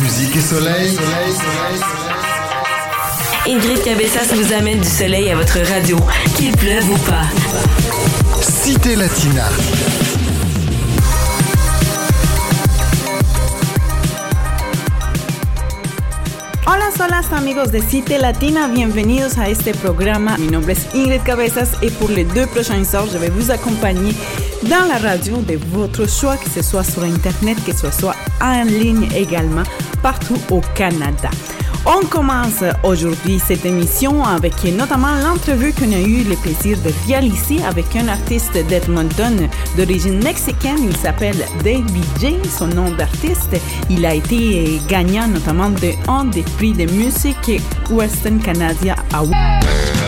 Musique et soleil. soleil, soleil, Ingrid Cabessas vous amène du soleil à votre radio, qu'il pleuve ou pas. Cité Latina. Hola, amigos de Cité Latina, bienvenidos a este programa. Mi nombre es Ingrid Cabezas et pour les deux prochaines heures, je vais vous accompagner la radio de votre choix, que ce soit sur Internet, que ce soit en ligne également, partout au Canada. On commence aujourd'hui cette émission avec notamment l'entrevue qu'on a eu le plaisir de réaliser avec un artiste d'Edmonton d'origine mexicaine. Il s'appelle David J. Son nom d'artiste, il a été gagnant notamment de un des prix de musique Western Canada Award.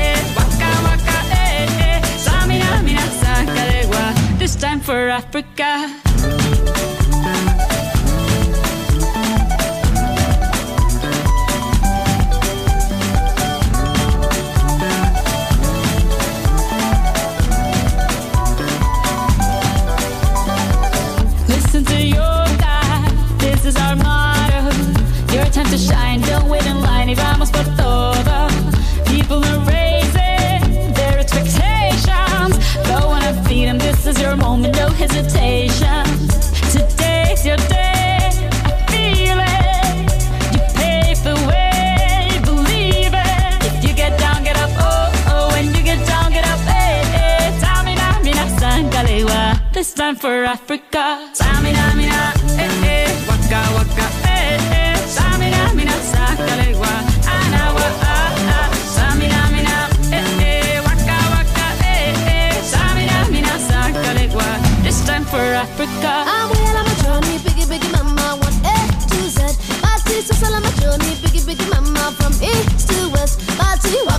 time for Africa. time to shine. Don't wait in line. Y vamos por This time for Africa. Tamina, mina, eh eh. Waka waka, eh eh. Tamina, mina, sangalewa. with your mama from east to west, but to.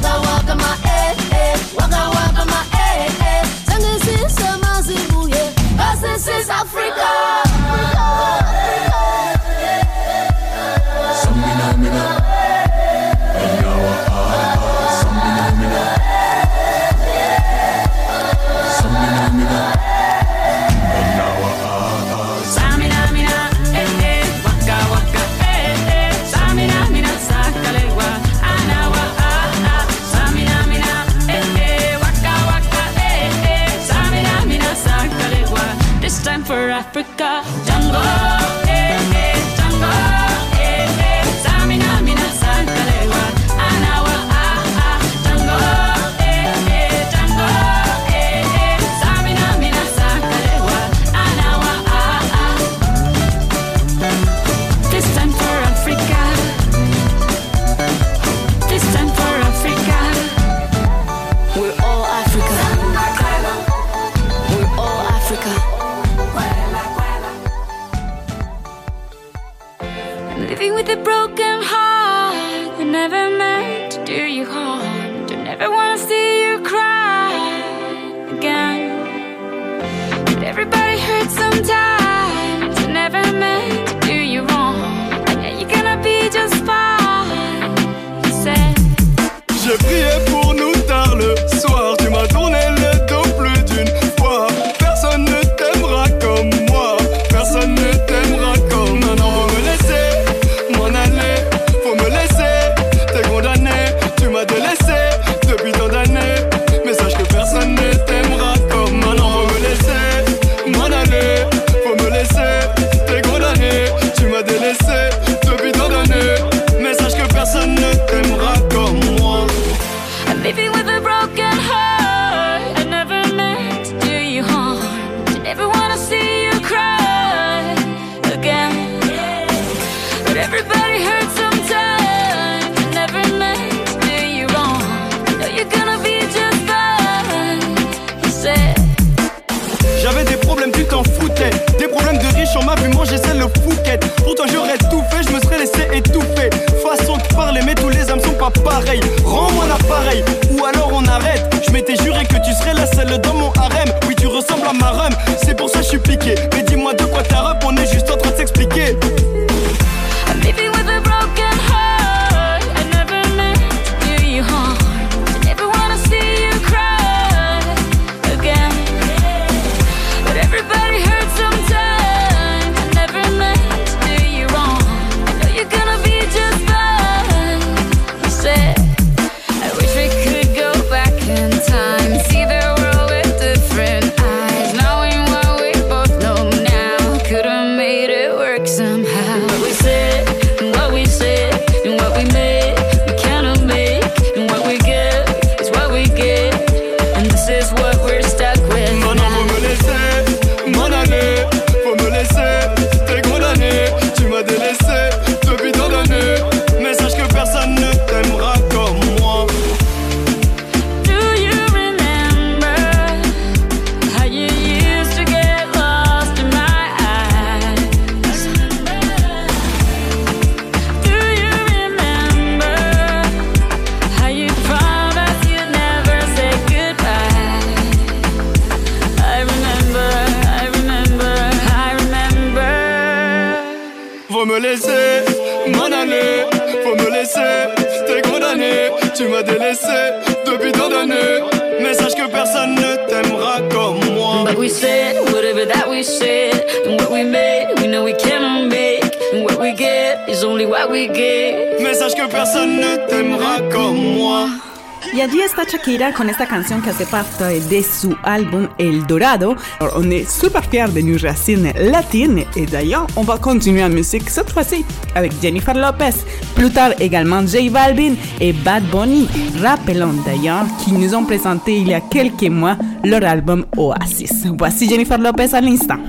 Y allí está Shakira con esta canción que hace parte de su álbum El Dorado. Alors, on est super fiers de nos racines latines et d'ailleurs, on va continuer en musique cette fois-ci avec Jennifer Lopez. Plus tard également J Balvin et Bad Bunny. Rappelons d'ailleurs qu'ils nous ont présenté il y a quelques mois leur album Oasis. Voici Jennifer Lopez à l'instant.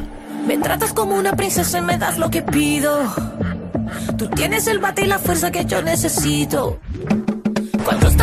Me tratas como una princesa y me das lo que pido. Tú tienes el bate y la fuerza que yo necesito. Cuando estamos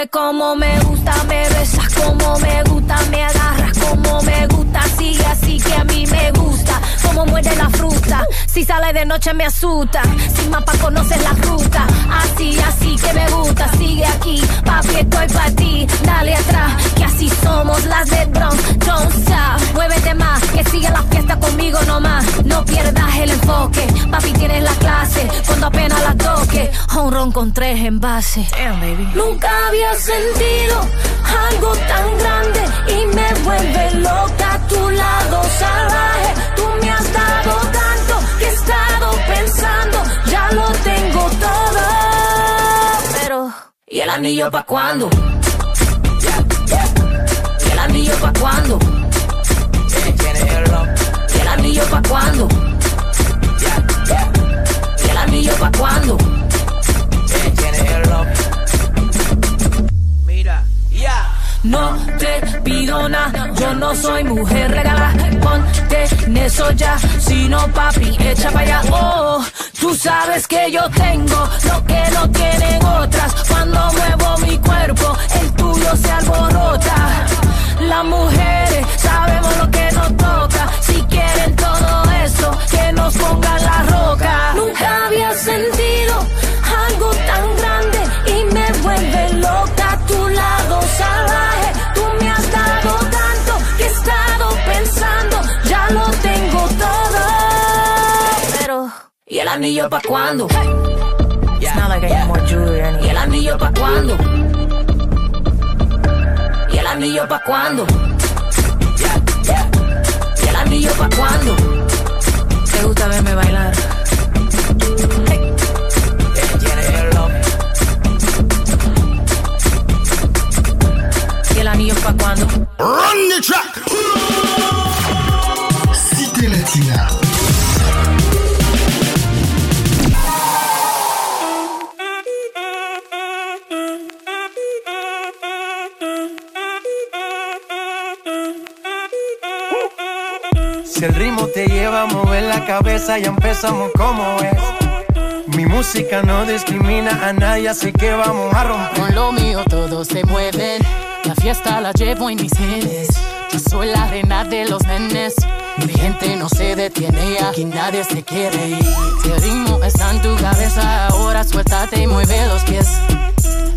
Huele como me gusta, me besas como me gusta, me agarras como me gusta, sigue así que a mí me gusta, muerde la fruta, si sale de noche me asusta, sin mapa conoces la ruta, así, así que me gusta, sigue aquí, papi estoy pa' ti, dale atrás, que así somos las de Bronx, don't stop, muévete más, que sigue la fiesta conmigo nomás, no pierdas el enfoque, papi tienes la clase, cuando apenas la toque, un ron con tres envases. Nunca había sentido algo tan grande y me vuelve loca. A tu lado salvaje. Tú me has pensando, ya lo tengo todo. Pero, ¿y el anillo pa' cuándo? ¿Y el anillo pa' cuándo? ¿Y el anillo pa' cuándo? ¿Y el anillo pa' cuándo? No te pido nada, yo no soy mujer regala. Ponte en eso ya, si no papi, echa para allá. Oh, tú sabes que yo tengo lo que no tienen otras. Cuando muevo mi cuerpo, el tuyo se alborota. Las mujeres sabemos lo que nos toca. Si quieren todo eso, que nos pongan la roca. Nunca había sentido anillo pa' cuándo? It's not like I need more jewelry ¿Y el anillo pa' cuándo? ¿Y el anillo pa' cuándo? ¿Y el anillo pa' cuándo? ¿Te gusta verme bailar? anillos pa' cuando. Run the track. Cité Latina. La cabeza, ya empezamos como es. Mi música no discrimina a nadie, así que vamos a romper. Con lo mío todos se mueven. La fiesta la llevo en mis genes. Yo soy la reina de los nenes. Mi gente no se detiene, aquí nadie se quiere ir. Si el ritmo está en tu cabeza, ahora suéltate y mueve los pies.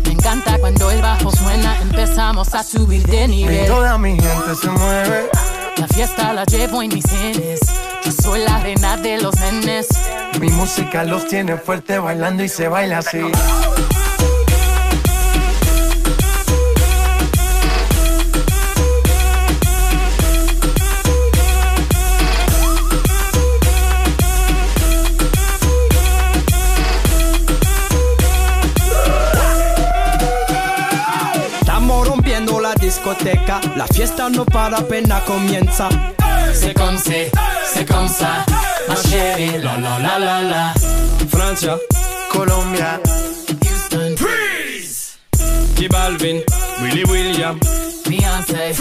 Me encanta cuando el bajo suena, empezamos a subir de Y nivel. toda mi gente se mueve. La fiesta la llevo en mis genes. Yo soy la reina de los nenes. Mi música los tiene fuerte bailando y se baila así. Estamos rompiendo la discoteca, la fiesta no para apenas comienza. C'est comme c'est, comme ça. Ma chérie, la la la la la. Francia, Colombia, Houston, J Balvin, Willy William. Beyoncé,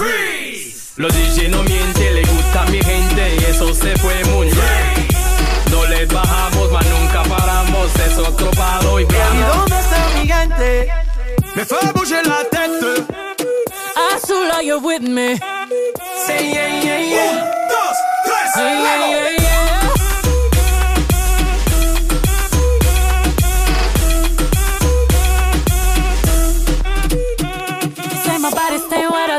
Los DJ no mienten, le gusta a mi gente y eso se fue muy bien. No les bajamos, mas nunca paramos, es otro palo y ¿Y bravo. dónde está mi gente? Me fue bouger la tête. Azula, you're with me. Say yeah, yeah, yeah.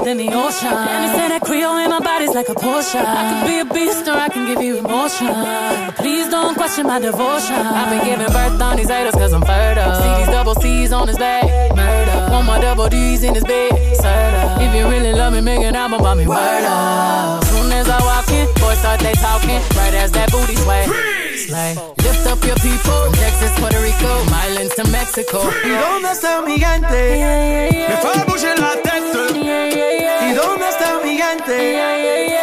Than the ocean. And say that Creole in my body's like a potion. I can be a beast or I can give you emotion. Please don't question my devotion. I've been giving birth on these haters cause I'm fertile. See these double C's on his back. Murder. Want my double D's in his bed. If you really love me, make an album about me. Soon as I walk in, boys start they talking. Right as that booty sway. Slay. Lift up your people. From Texas, Puerto Rico, from islands to Mexico. ¿Y dónde está mi gente? Yeah, yeah, Me yeah. fue bouger la tête. ¿Y dónde está mi gente?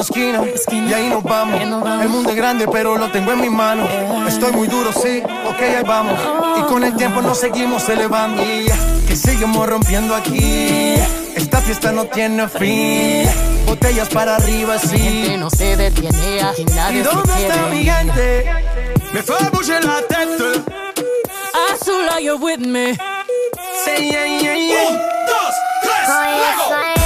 Esquina a esquina, Esquina. y ahí nos vamos. Ahí nos vamos. El mundo es grande, pero lo tengo en mis manos. Estoy muy duro, sí, ok, ahí vamos. Y con el tiempo nos seguimos elevando. Y que seguimos rompiendo aquí. Esta fiesta no tiene fin. Botellas para arriba, Gente sí. no se detiene, aquí ¿Y se dónde está mi gente? Me fue bouger la tête. Azula, you're with me. Say yeah, yeah, yeah. dos, tres, luego.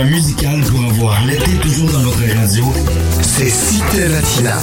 Musical pour avoir l'été toujours dans votre radio, c'est Cité Latina.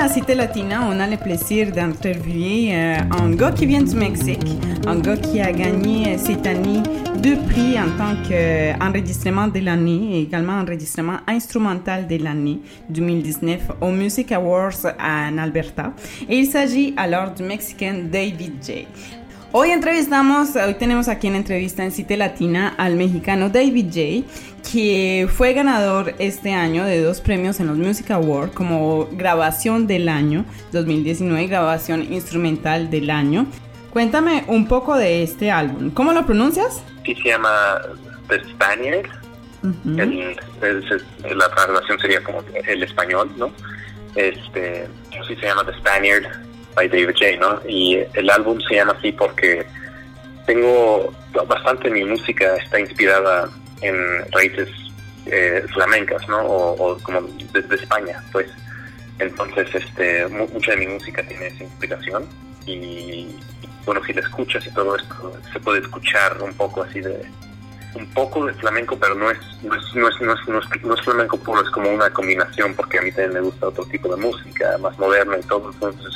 À Cité Latina, on a le plaisir d'interviewer euh, un gars qui vient du Mexique, un gars qui a gagné euh, cette année deux prix en tant qu'enregistrement de l'année et également enregistrement instrumental de l'année 2019 au Music Awards en Alberta. Il s'agit alors du Mexicain David J. Hoy entrevistamos, hoy tenemos aquí en entrevista en Cité Latina al mexicano David J, que fue ganador este año de dos premios en los Music Awards como grabación del año 2019 y grabación instrumental del año. Cuéntame un poco de este álbum. ¿Cómo lo pronuncias? Sí, se llama The Spaniard. El- la traducción sería como el español, ¿no? Este, sí se llama The Spaniard by David J, ¿no? Y el álbum se llama así porque tengo bastante mi música está inspirada en raíces eh, flamencas, ¿no? O, como de, de España, pues. Entonces, este, mu- mucha de mi música tiene esa inspiración y bueno, si la escuchas y todo esto, se puede escuchar un poco así de un poco de flamenco, pero no es no es, no es, no es, no es- no es flamenco puro, es como una combinación porque a mí también me gusta otro tipo de música, más moderna y todo, entonces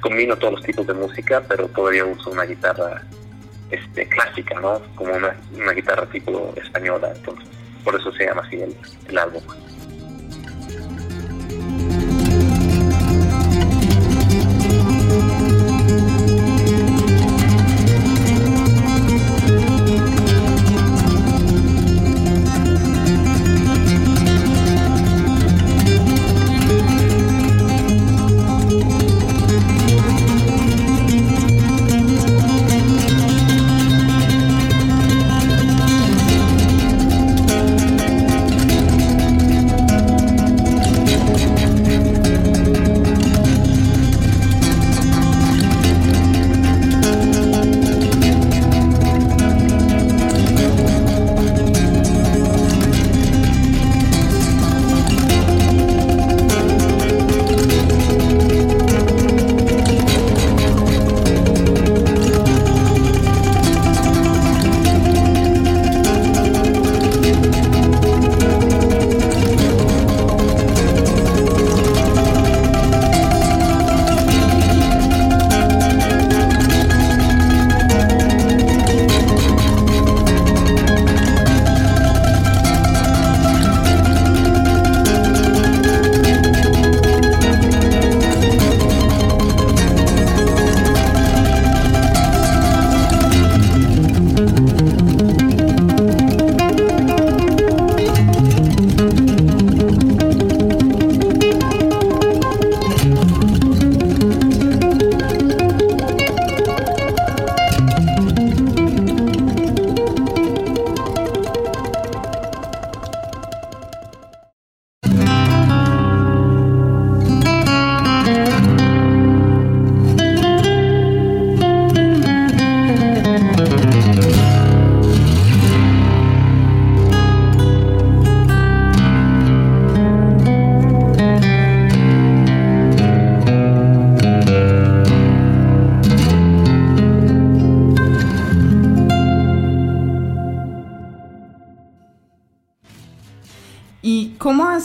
combino todos los tipos de música, pero todavía uso una guitarra este clásica, ¿no? Como una, una guitarra tipo española, entonces por eso se llama así el, el álbum.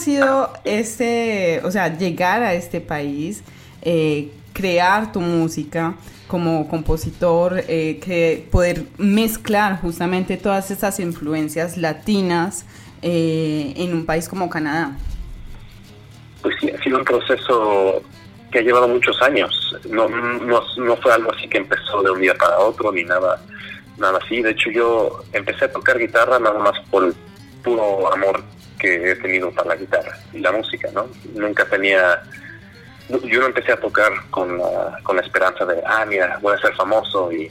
Sido este, o sea, llegar a este país, eh, crear tu música como compositor, eh, que poder mezclar justamente todas esas influencias latinas eh, en un país como Canadá? Pues sí, ha sido un proceso que ha llevado muchos años. No, no, no fue algo así que empezó de un día para otro ni nada, nada así. De hecho, yo empecé a tocar guitarra nada más por puro amor que he tenido para la guitarra y la música, ¿no? Nunca tenía... Yo no empecé a tocar con la, con la esperanza de, ah, mira, voy a ser famoso y,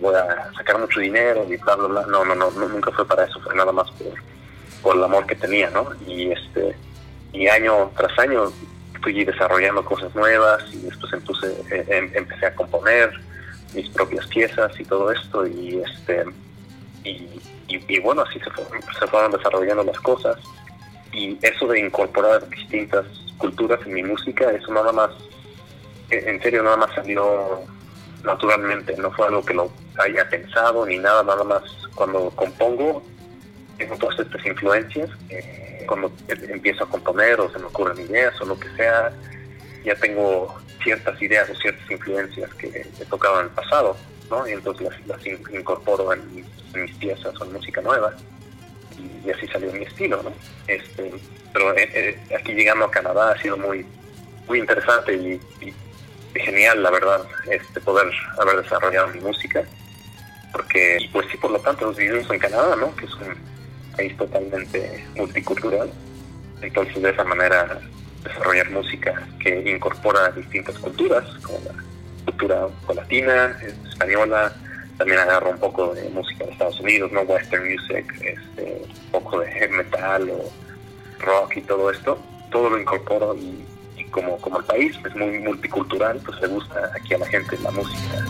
voy a sacar mucho dinero y bla, bla, bla. No, no, no, nunca fue para eso, fue nada más por, por el amor que tenía, ¿no? Y este y año tras año fui desarrollando cosas nuevas y después empecé, eh, em- empecé a componer mis propias piezas y todo esto y este y, y- y bueno así se, fue- se fueron desarrollando las cosas. Y eso de incorporar distintas culturas en mi música eso nada más en en serio nada más salió naturalmente no fue algo que lo haya pensado ni nada nada más cuando compongo tengo todas estas influencias eh, cuando empiezo a componer o se me ocurren ideas o lo que sea ya tengo ciertas ideas o ciertas influencias que he tocado en el pasado, ¿no? Y entonces las, las in- incorporo en mis, piezas o música nueva. Y, así salió mi estilo, ¿no? Este, pero eh, eh, aquí llegando a Canadá ha sido muy, muy interesante y, genial, la verdad, este, poder haber desarrollado mi música. Porque, pues sí, por lo tanto, vivimos en Canadá, ¿no? Que es un país totalmente multicultural. Entonces, de esa manera, desarrollar música que incorpora distintas culturas, como la cultura latina, española, también agarro un poco de música de Estados Unidos, ¿no? Western music, este, un poco de metal o rock y todo esto. Todo lo incorporo y, y como, como el país es muy multicultural, pues le gusta aquí a la gente la música.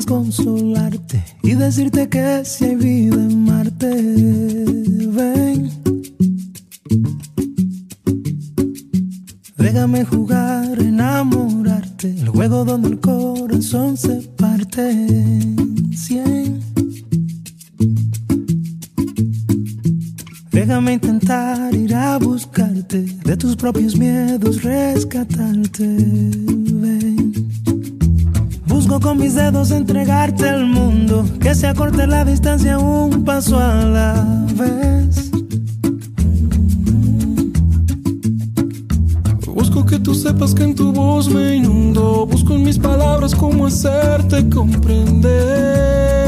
Consolarte y decirte que si hay vida en Marte, ven. Déjame jugar, enamorarte, el juego donde el corazón se parte en cien. Déjame intentar ir a buscarte, de tus propios miedos rescatarte. Con mis dedos entregarte el mundo, que se acorte la distancia un paso a la vez. Busco que tú sepas que en tu voz me inundo. Busco en mis palabras cómo hacerte comprender.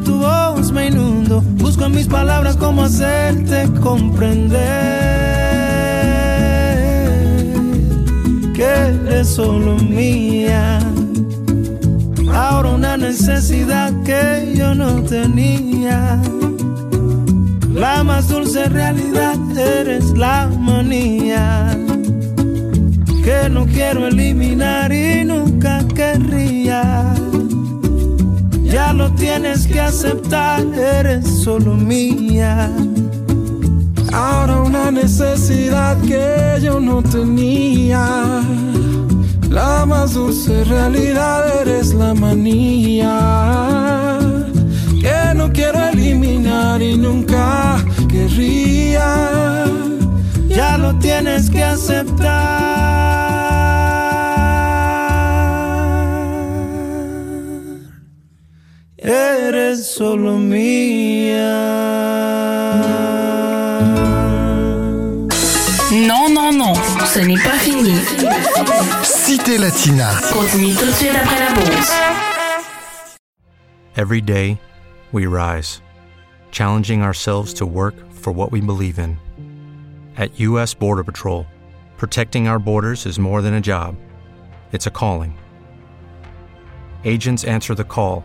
Tu voz me inundo. Busco en mis palabras cómo hacerte comprender que eres solo mía. Ahora una necesidad que yo no tenía. La más dulce realidad eres la manía que no quiero eliminar y nunca querría. Ya lo tienes que aceptar, eres solo mía. Ahora una necesidad que yo no tenía. La más dulce realidad eres la manía. Que no quiero eliminar y nunca querría. Ya lo tienes que aceptar. Eres solo mía. Non, non, non, ce n'est pas fini. Cité Latina. Continue tout de suite après la pause. Every day, we rise, challenging ourselves to work for what we believe in. At U.S. Border Patrol, protecting our borders is more than a job, it's a calling. Agents answer the call,